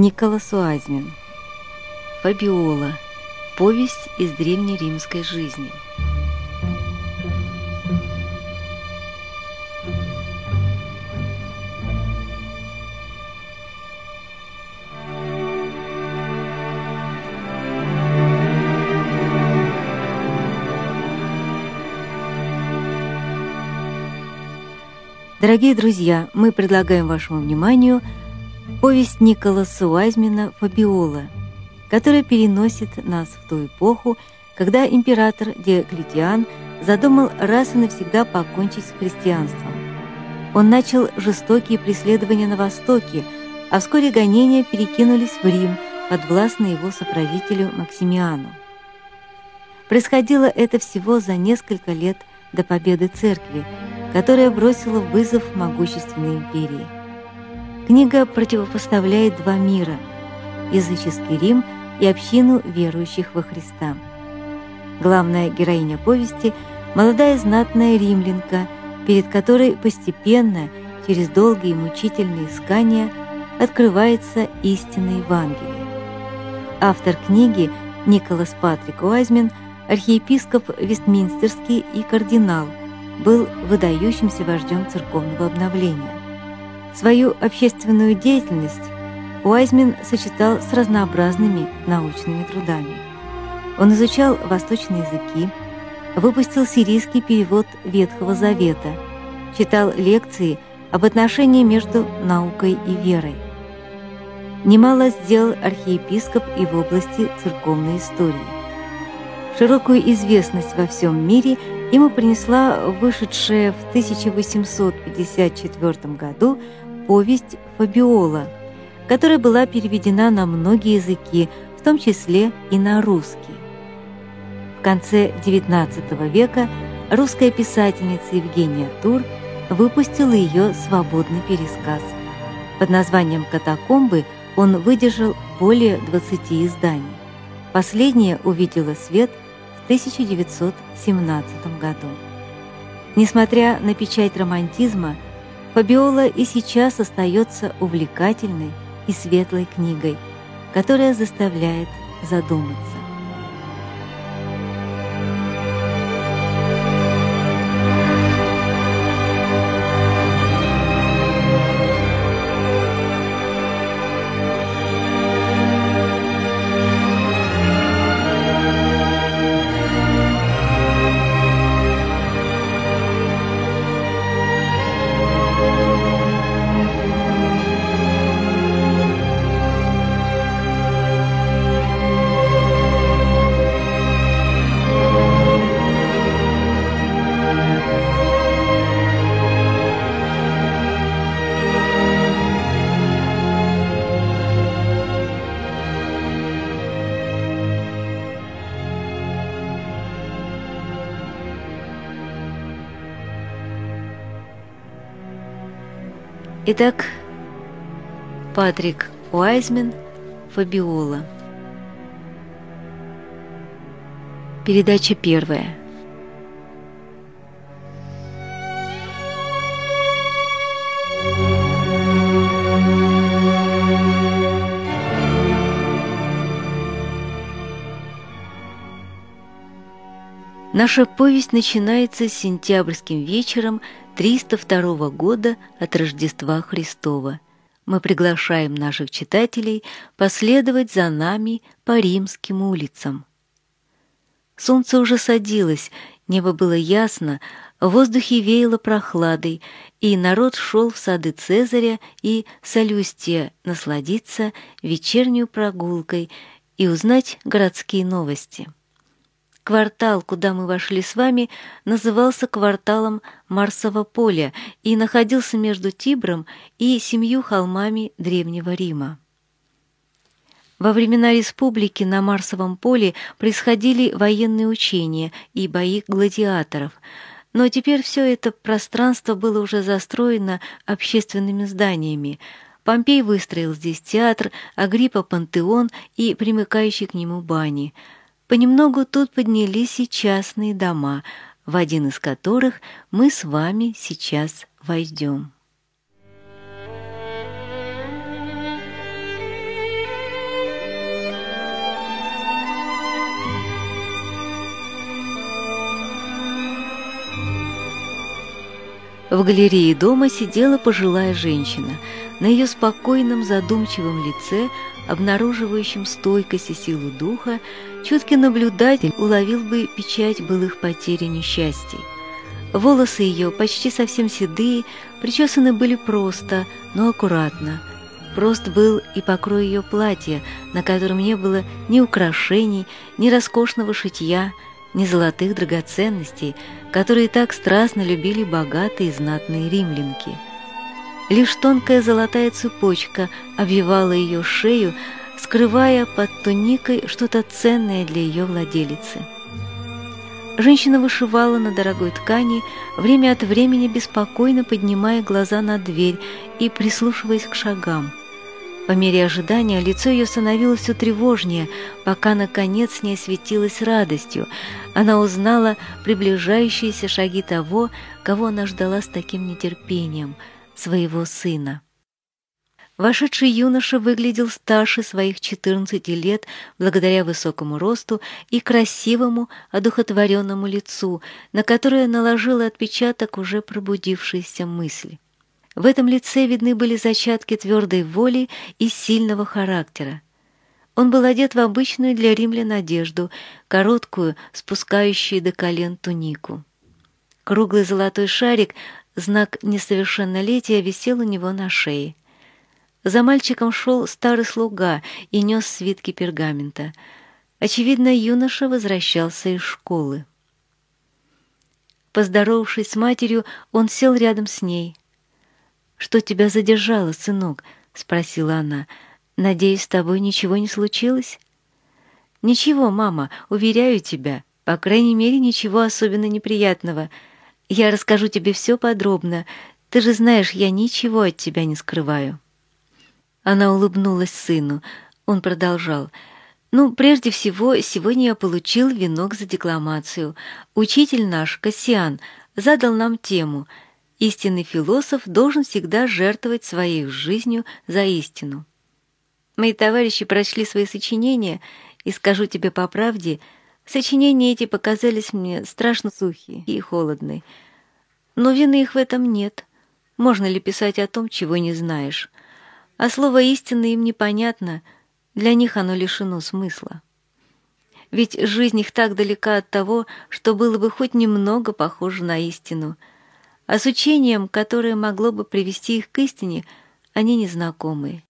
Николас Уазмин. Фабиола. Повесть из древнеримской жизни. Дорогие друзья, мы предлагаем вашему вниманию повесть Николаса Уайзмена «Фабиола», которая переносит нас в ту эпоху, когда император Диоклетиан задумал раз и навсегда покончить с христианством. Он начал жестокие преследования на Востоке, а вскоре гонения перекинулись в Рим, подвластно его соправителю Максимиану. Происходило это всего за несколько лет до победы церкви, которая бросила вызов могущественной империи. Книга противопоставляет два мира – языческий Рим и общину верующих во Христа. Главная героиня повести – молодая знатная римлянка, перед которой постепенно, через долгие мучительные искания, открывается истинное Евангелие. Автор книги Николас Патрик Уайзмен – архиепископ Вестминстерский и кардинал – был выдающимся вождем церковного обновления. Свою общественную деятельность Уайзмен сочетал с разнообразными научными трудами. Он изучал восточные языки, выпустил сирийский перевод Ветхого Завета, читал лекции об отношении между наукой и верой. Немало сделал архиепископ и в области церковной истории. Широкую известность во всем мире – ему принесла вышедшая в 1854 году повесть «Фабиола», которая была переведена на многие языки, в том числе и на русский. В конце XIX века русская писательница Евгения Тур выпустила ее свободный пересказ. Под названием «Катакомбы» он выдержал более 20 изданий. Последнее увидело свет – 1917 году. Несмотря на печать романтизма, Фабиола и сейчас остается увлекательной и светлой книгой, которая заставляет задуматься. Итак, Патрик Уайзмен, Фабиола. Передача первая. Наша повесть начинается сентябрьским вечером 302 года от Рождества Христова. Мы приглашаем наших читателей последовать за нами по римским улицам. Солнце уже садилось, небо было ясно, в воздухе веяло прохладой, и народ шел в сады Цезаря и Солюстия насладиться вечернюю прогулкой и узнать городские новости. Квартал, куда мы вошли с вами, назывался кварталом Марсового поля и находился между Тибром и семью холмами Древнего Рима. Во времена республики на Марсовом поле происходили военные учения и бои гладиаторов, но теперь все это пространство было уже застроено общественными зданиями. Помпей выстроил здесь театр, Агриппа – пантеон и примыкающий к нему бани – Понемногу тут поднялись и частные дома, в один из которых мы с вами сейчас войдем. В галерее дома сидела пожилая женщина. На ее спокойном задумчивом лице, обнаруживающем стойкость и силу духа, чуткий наблюдатель уловил бы печать былых потерь и несчастий. Волосы ее, почти совсем седые, причесаны были просто, но аккуратно. Прост был и покрой ее платья, на котором не было ни украшений, ни роскошного шитья, ни золотых драгоценностей, которые так страстно любили богатые и знатные римлянки. Лишь тонкая золотая цепочка обвивала ее шею, скрывая под туникой что-то ценное для ее владелицы. Женщина вышивала на дорогой ткани, время от времени беспокойно поднимая глаза на дверь и прислушиваясь к шагам. По мере ожидания лицо ее становилось все тревожнее, пока, наконец, не осветилось радостью. Она узнала приближающиеся шаги того, кого она ждала с таким нетерпением — своего сына. Вошедший юноша выглядел старше своих 14 лет благодаря высокому росту и красивому, одухотворенному лицу, на которое наложила отпечаток уже пробудившейся мысли. В этом лице видны были зачатки твердой воли и сильного характера. Он был одет в обычную для римлян одежду, короткую, спускающую до колен тунику. Круглый золотой шарик, знак несовершеннолетия, висел у него на шее. За мальчиком шел старый слуга и нес свитки пергамента. Очевидно, юноша возвращался из школы. Поздоровавшись с матерью, он сел рядом с ней. «Что тебя задержало, сынок?» — спросила она. «Надеюсь, с тобой ничего не случилось?» «Ничего, мама, уверяю тебя. По крайней мере, ничего особенно неприятного. Я расскажу тебе все подробно. Ты же знаешь, я ничего от тебя не скрываю». Она улыбнулась сыну. Он продолжал. «Ну, прежде всего, сегодня я получил венок за декламацию. Учитель наш, Кассиан, задал нам тему «Истинный философ должен всегда жертвовать своей жизнью за истину». Мои товарищи прочли свои сочинения, и скажу тебе по правде, сочинения эти показались мне страшно сухие и холодные. Но вины их в этом нет. Можно ли писать о том, чего не знаешь? а слово «истина» им непонятно, для них оно лишено смысла. Ведь жизнь их так далека от того, что было бы хоть немного похоже на истину, а с учением, которое могло бы привести их к истине, они незнакомы.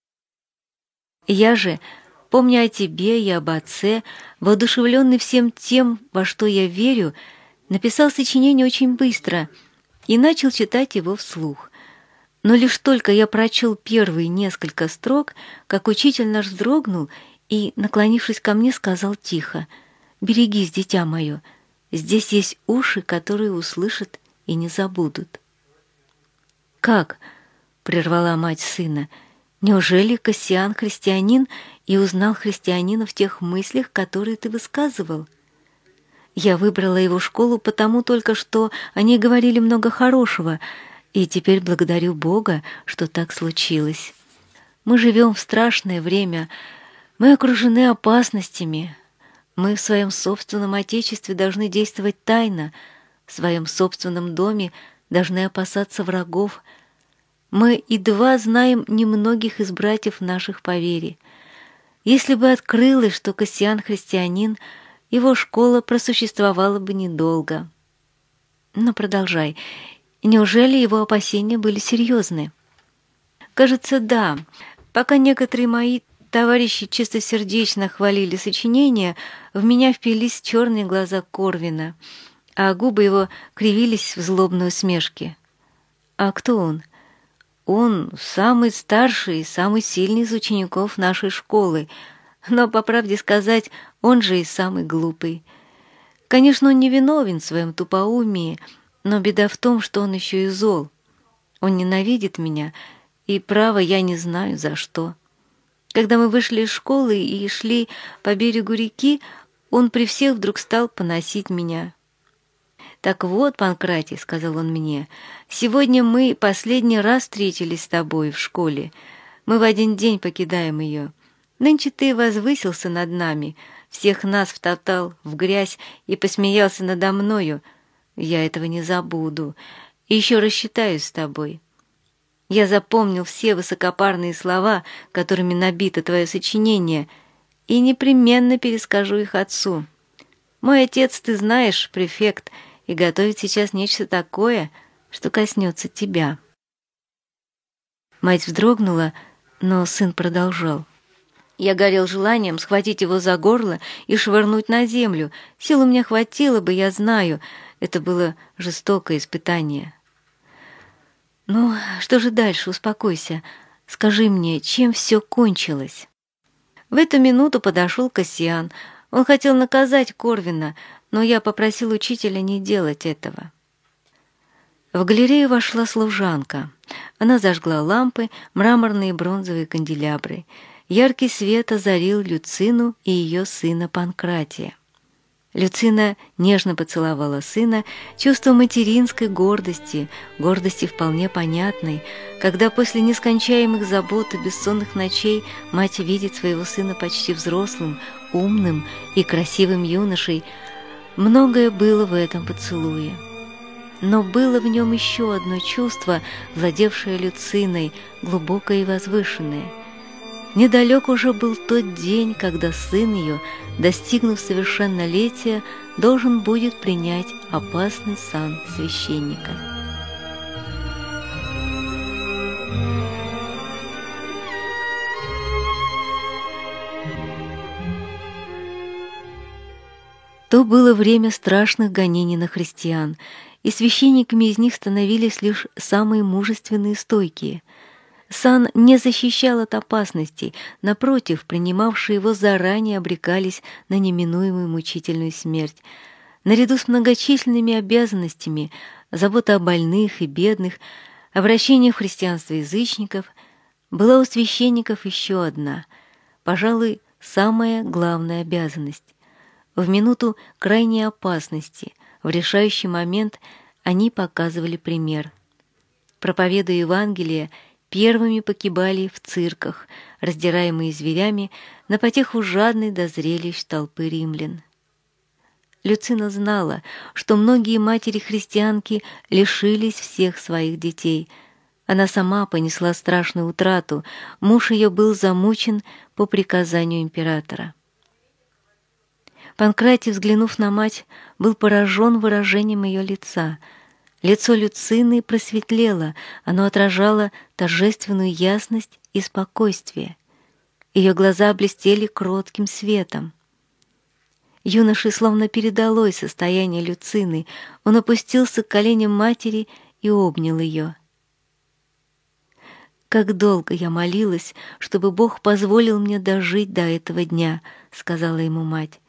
Я же, помня о тебе и об отце, воодушевленный всем тем, во что я верю, написал сочинение очень быстро и начал читать его вслух. Но лишь только я прочел первые несколько строк, как учитель наш вздрогнул и, наклонившись ко мне, сказал тихо, «Берегись, дитя мое, здесь есть уши, которые услышат и не забудут». «Как?» — прервала мать сына. «Неужели Кассиан христианин и узнал христианина в тех мыслях, которые ты высказывал?» Я выбрала его школу потому только, что они говорили много хорошего — и теперь благодарю Бога, что так случилось. Мы живем в страшное время, мы окружены опасностями. Мы в своем собственном Отечестве должны действовать тайно, в своем собственном доме должны опасаться врагов. Мы едва знаем немногих из братьев наших по вере. Если бы открылось, что Кассиан христианин, его школа просуществовала бы недолго. Но продолжай. Неужели его опасения были серьезны? Кажется, да. Пока некоторые мои товарищи чистосердечно хвалили сочинение, в меня впились черные глаза Корвина, а губы его кривились в злобной усмешке. А кто он? Он самый старший и самый сильный из учеников нашей школы, но, по правде сказать, он же и самый глупый. Конечно, он не виновен в своем тупоумии, но беда в том, что он еще и зол. Он ненавидит меня, и, право, я не знаю, за что. Когда мы вышли из школы и шли по берегу реки, он при всех вдруг стал поносить меня. «Так вот, Панкратий», — сказал он мне, — «сегодня мы последний раз встретились с тобой в школе. Мы в один день покидаем ее. Нынче ты возвысился над нами, всех нас втоптал в грязь и посмеялся надо мною, я этого не забуду. и еще рассчитаюсь с тобой. Я запомнил все высокопарные слова, которыми набито твое сочинение, и непременно перескажу их отцу. Мой отец, ты знаешь, префект, и готовит сейчас нечто такое, что коснется тебя». Мать вздрогнула, но сын продолжал. Я горел желанием схватить его за горло и швырнуть на землю. Сил у меня хватило бы, я знаю. Это было жестокое испытание. «Ну, что же дальше? Успокойся. Скажи мне, чем все кончилось?» В эту минуту подошел Кассиан. Он хотел наказать Корвина, но я попросил учителя не делать этого. В галерею вошла служанка. Она зажгла лампы, мраморные и бронзовые канделябры. Яркий свет озарил Люцину и ее сына Панкратия. Люцина нежно поцеловала сына, чувство материнской гордости, гордости вполне понятной, когда после нескончаемых забот и бессонных ночей мать видит своего сына почти взрослым, умным и красивым юношей. Многое было в этом поцелуе. Но было в нем еще одно чувство, владевшее Люциной, глубокое и возвышенное — Недалек уже был тот день, когда сын ее, достигнув совершеннолетия, должен будет принять опасный сан священника. То было время страшных гонений на христиан, и священниками из них становились лишь самые мужественные и стойкие – Сан не защищал от опасностей, напротив, принимавшие его заранее обрекались на неминуемую мучительную смерть. Наряду с многочисленными обязанностями, забота о больных и бедных, обращение в христианство язычников, была у священников еще одна, пожалуй, самая главная обязанность. В минуту крайней опасности, в решающий момент они показывали пример. Проповедуя Евангелие, первыми погибали в цирках, раздираемые зверями на потеху жадной до зрелищ толпы римлян. Люцина знала, что многие матери-христианки лишились всех своих детей. Она сама понесла страшную утрату, муж ее был замучен по приказанию императора. Панкратий, взглянув на мать, был поражен выражением ее лица — Лицо Люцины просветлело, оно отражало торжественную ясность и спокойствие. Ее глаза блестели кротким светом. Юноше словно передалось состояние Люцины. Он опустился к коленям матери и обнял ее. «Как долго я молилась, чтобы Бог позволил мне дожить до этого дня», — сказала ему мать.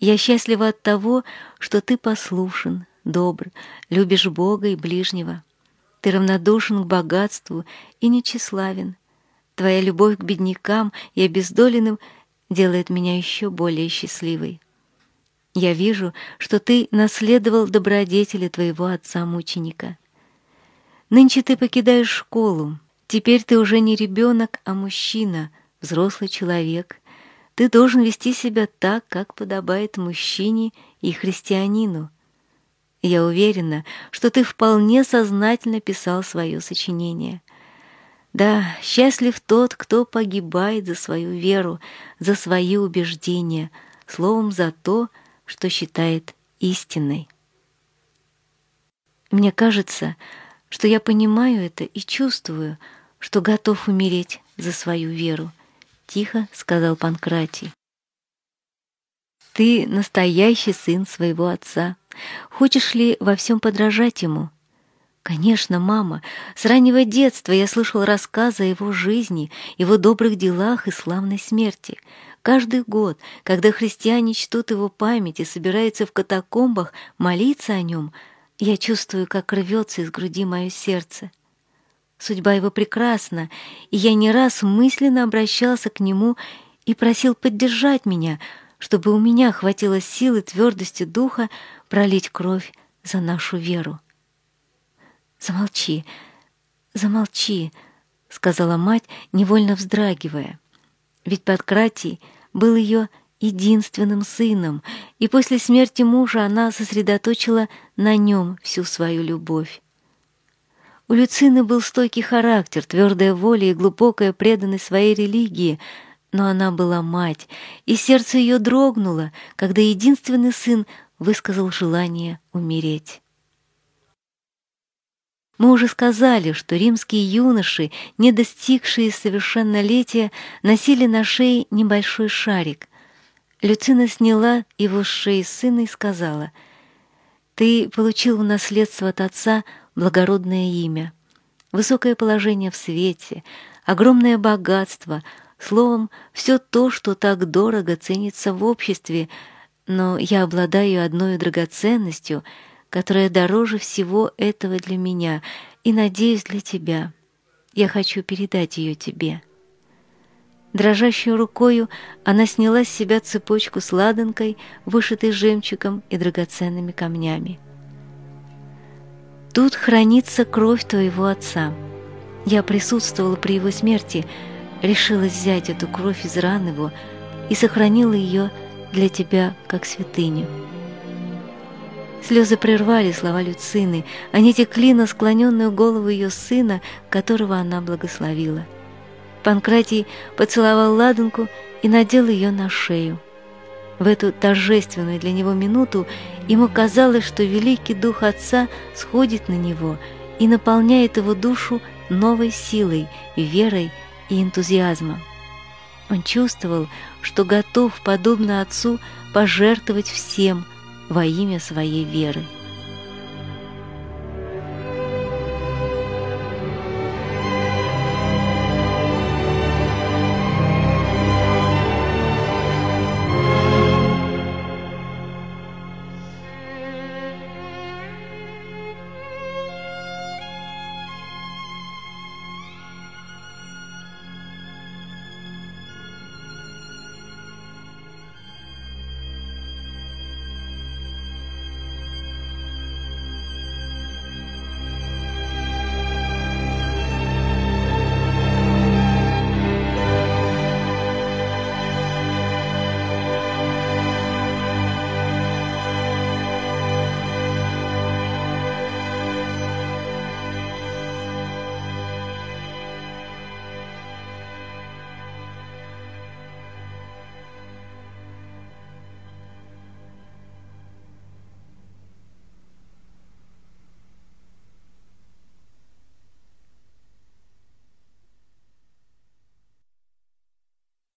«Я счастлива от того, что ты послушен, добр, любишь Бога и ближнего. Ты равнодушен к богатству и нечиславен. Твоя любовь к беднякам и обездоленным делает меня еще более счастливой. Я вижу, что ты наследовал добродетели твоего отца-мученика. Нынче ты покидаешь школу. Теперь ты уже не ребенок, а мужчина, взрослый человек. Ты должен вести себя так, как подобает мужчине и христианину. Я уверена, что ты вполне сознательно писал свое сочинение. Да, счастлив тот, кто погибает за свою веру, за свои убеждения, словом, за то, что считает истиной. Мне кажется, что я понимаю это и чувствую, что готов умереть за свою веру, тихо сказал Панкратий. Ты настоящий сын своего отца. Хочешь ли во всем подражать ему? Конечно, мама. С раннего детства я слышал рассказы о его жизни, его добрых делах и славной смерти. Каждый год, когда христиане чтут его память и собираются в катакомбах молиться о нем, я чувствую, как рвется из груди мое сердце. Судьба его прекрасна, и я не раз мысленно обращался к нему и просил поддержать меня, чтобы у меня хватило силы твердости духа пролить кровь за нашу веру. «Замолчи, замолчи», — сказала мать, невольно вздрагивая. Ведь Паткратий был ее единственным сыном, и после смерти мужа она сосредоточила на нем всю свою любовь. У Люцины был стойкий характер, твердая воля и глубокая преданность своей религии, но она была мать, и сердце ее дрогнуло, когда единственный сын высказал желание умереть. Мы уже сказали, что римские юноши, не достигшие совершеннолетия, носили на шее небольшой шарик. Люцина сняла его с шеи сына и сказала, «Ты получил в наследство от отца благородное имя, высокое положение в свете, огромное богатство, словом, все то, что так дорого ценится в обществе, но я обладаю одной драгоценностью — которая дороже всего этого для меня и, надеюсь, для тебя. Я хочу передать ее тебе». Дрожащей рукою она сняла с себя цепочку с ладанкой, вышитой жемчугом и драгоценными камнями. «Тут хранится кровь твоего отца. Я присутствовала при его смерти, решила взять эту кровь из ран его и сохранила ее для тебя как святыню». Слезы прервали слова Люцины, они текли на склоненную голову ее сына, которого она благословила. Панкратий поцеловал ладанку и надел ее на шею. В эту торжественную для него минуту ему казалось, что великий дух отца сходит на него и наполняет его душу новой силой, верой и энтузиазмом. Он чувствовал, что готов, подобно отцу, пожертвовать всем – во имя своей веры.